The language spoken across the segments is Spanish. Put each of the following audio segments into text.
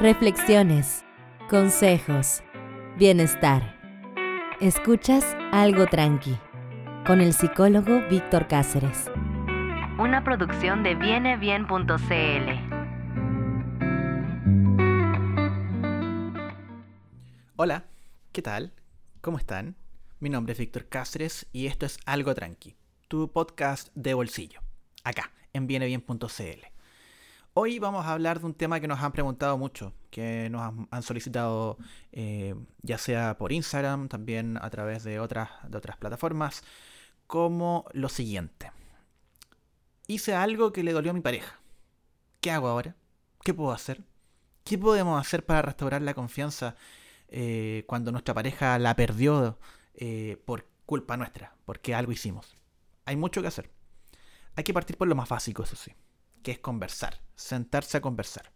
reflexiones, consejos, bienestar. Escuchas algo tranqui con el psicólogo Víctor Cáceres. Una producción de vienebien.cl. Hola, ¿qué tal? ¿Cómo están? Mi nombre es Víctor Cáceres y esto es Algo Tranqui, tu podcast de bolsillo, acá, en vienebien.cl. Hoy vamos a hablar de un tema que nos han preguntado mucho, que nos han, solicitado eh, ya sea por Instagram, también a través de otras, de otras plataformas, como lo siguiente. Hice algo que le dolió a mi pareja. ¿Qué hago ahora? ¿Qué puedo hacer? ¿Qué podemos hacer para restaurar la confianza eh, cuando nuestra pareja la perdió eh, por culpa nuestra, porque algo hicimos? Hay mucho que hacer. Hay que partir por lo más básico, eso sí que es conversar, sentarse a conversar.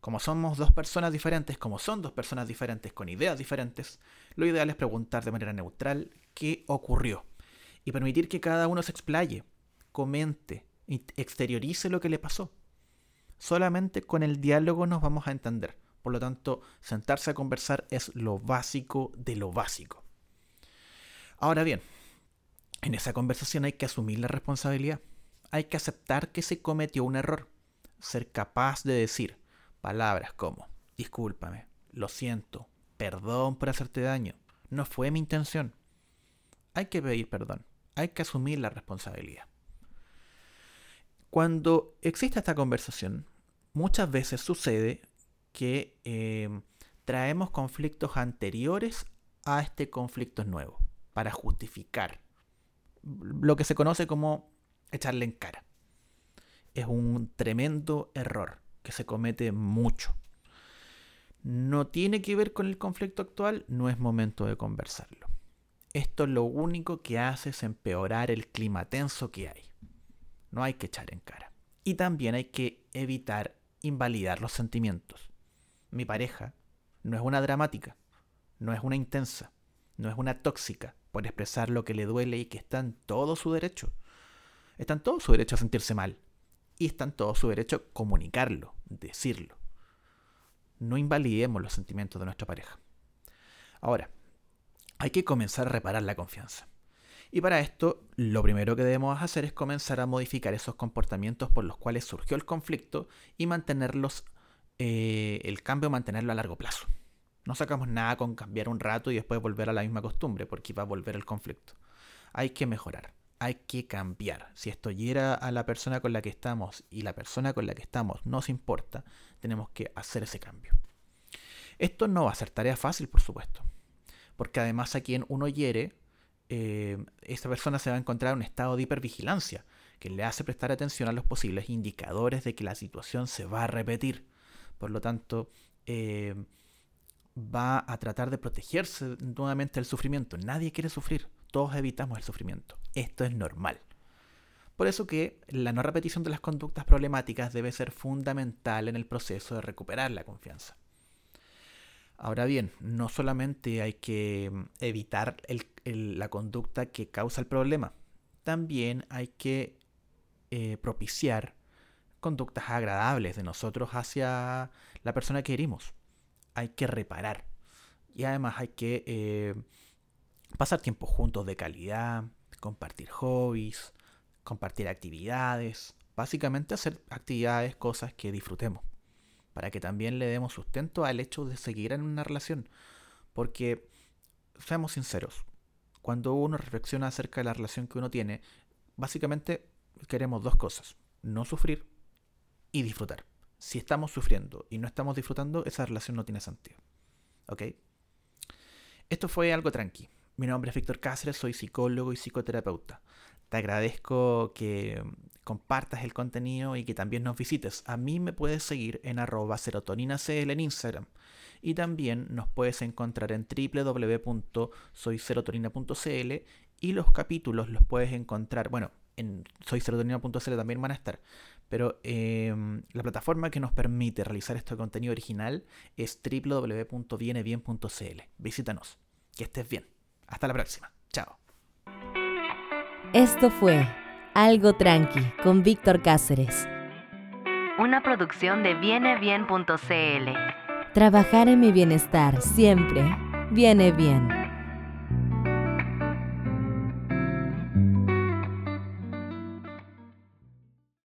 Como somos dos personas diferentes, como son dos personas diferentes con ideas diferentes, lo ideal es preguntar de manera neutral qué ocurrió y permitir que cada uno se explaye, comente, exteriorice lo que le pasó. Solamente con el diálogo nos vamos a entender. Por lo tanto, sentarse a conversar es lo básico de lo básico. Ahora bien, en esa conversación hay que asumir la responsabilidad hay que aceptar que se cometió un error. Ser capaz de decir palabras como, discúlpame, lo siento, perdón por hacerte daño, no fue mi intención. Hay que pedir perdón, hay que asumir la responsabilidad. Cuando existe esta conversación, muchas veces sucede que em, traemos conflictos anteriores a este conflicto nuevo, para justificar lo que se conoce como echarle en cara. Es un tremendo error que se comete mucho. No tiene que ver con el conflicto actual, no es momento de conversarlo. Esto lo único que hace es empeorar el clima tenso que hay. No hay que echar en cara. Y también hay que evitar invalidar los sentimientos. Mi pareja no es una dramática, no es una intensa, no es una tóxica por expresar lo que le duele y que está en todo su derecho están todos su derecho a sentirse mal. Y están todos su derecho a comunicarlo, decirlo. No invalidemos los sentimientos de nuestra pareja. Ahora, hay que comenzar a reparar la confianza. Y para esto, lo primero que debemos hacer es comenzar a modificar esos comportamientos por los cuales surgió el conflicto y mantenerlos, eh, el cambio mantenerlo a largo plazo. No sacamos nada con cambiar un rato y después volver a la misma costumbre, porque va a volver el conflicto. Hay que mejorar hay que cambiar. Si esto hiera a la persona con la que estamos y la persona con la que estamos nos importa, tenemos que hacer ese cambio. Esto no va a ser tarea fácil, por supuesto, porque además a quien uno hiere, eh, esta persona se va a encontrar en un estado de hipervigilancia, que le hace prestar atención a los posibles indicadores de que la situación se va a repetir. Por lo tanto, eh, va a tratar de protegerse nuevamente del sufrimiento. Nadie quiere sufrir todos evitamos el sufrimiento. Esto es normal. Por eso que la no repetición de las conductas problemáticas debe ser fundamental en el proceso de recuperar la confianza. Ahora bien, no solamente hay que mm, evitar la conducta que causa el problema, también hay que eh, propiciar conductas agradables de nosotros hacia la persona que herimos. Hay que reparar. Y además hay que eh, pasar tiempo juntos de calidad, compartir hobbies, compartir actividades, básicamente hacer actividades, cosas que disfrutemos, para que también le demos sustento al hecho de seguir en una relación, porque seamos sinceros, cuando uno reflexiona acerca de la relación que uno tiene, básicamente queremos dos cosas, no sufrir y disfrutar. Si estamos sufriendo y no estamos disfrutando, esa relación no tiene sentido. ¿Ok? Esto fue algo tranqui. Mi nombre es Víctor Cáceres, soy psicólogo y psicoterapeuta. Te agradezco que compartas el contenido y que también nos visites. A mí me puedes seguir en arroba serotoninacl en Instagram. Y también nos puedes encontrar en www.soyserotonina.cl y los capítulos los puedes encontrar, bueno, en soyserotonina.cl también van a estar, pero em, la plataforma que nos permite realizar este contenido original es www.vienebien.cl. Visítanos. Que estés bien. Hasta la próxima. Chao. Esto fue Algo Tranqui con Víctor Cáceres. Una producción de vienebien.cl. Trabajar en mi bienestar siempre viene bien.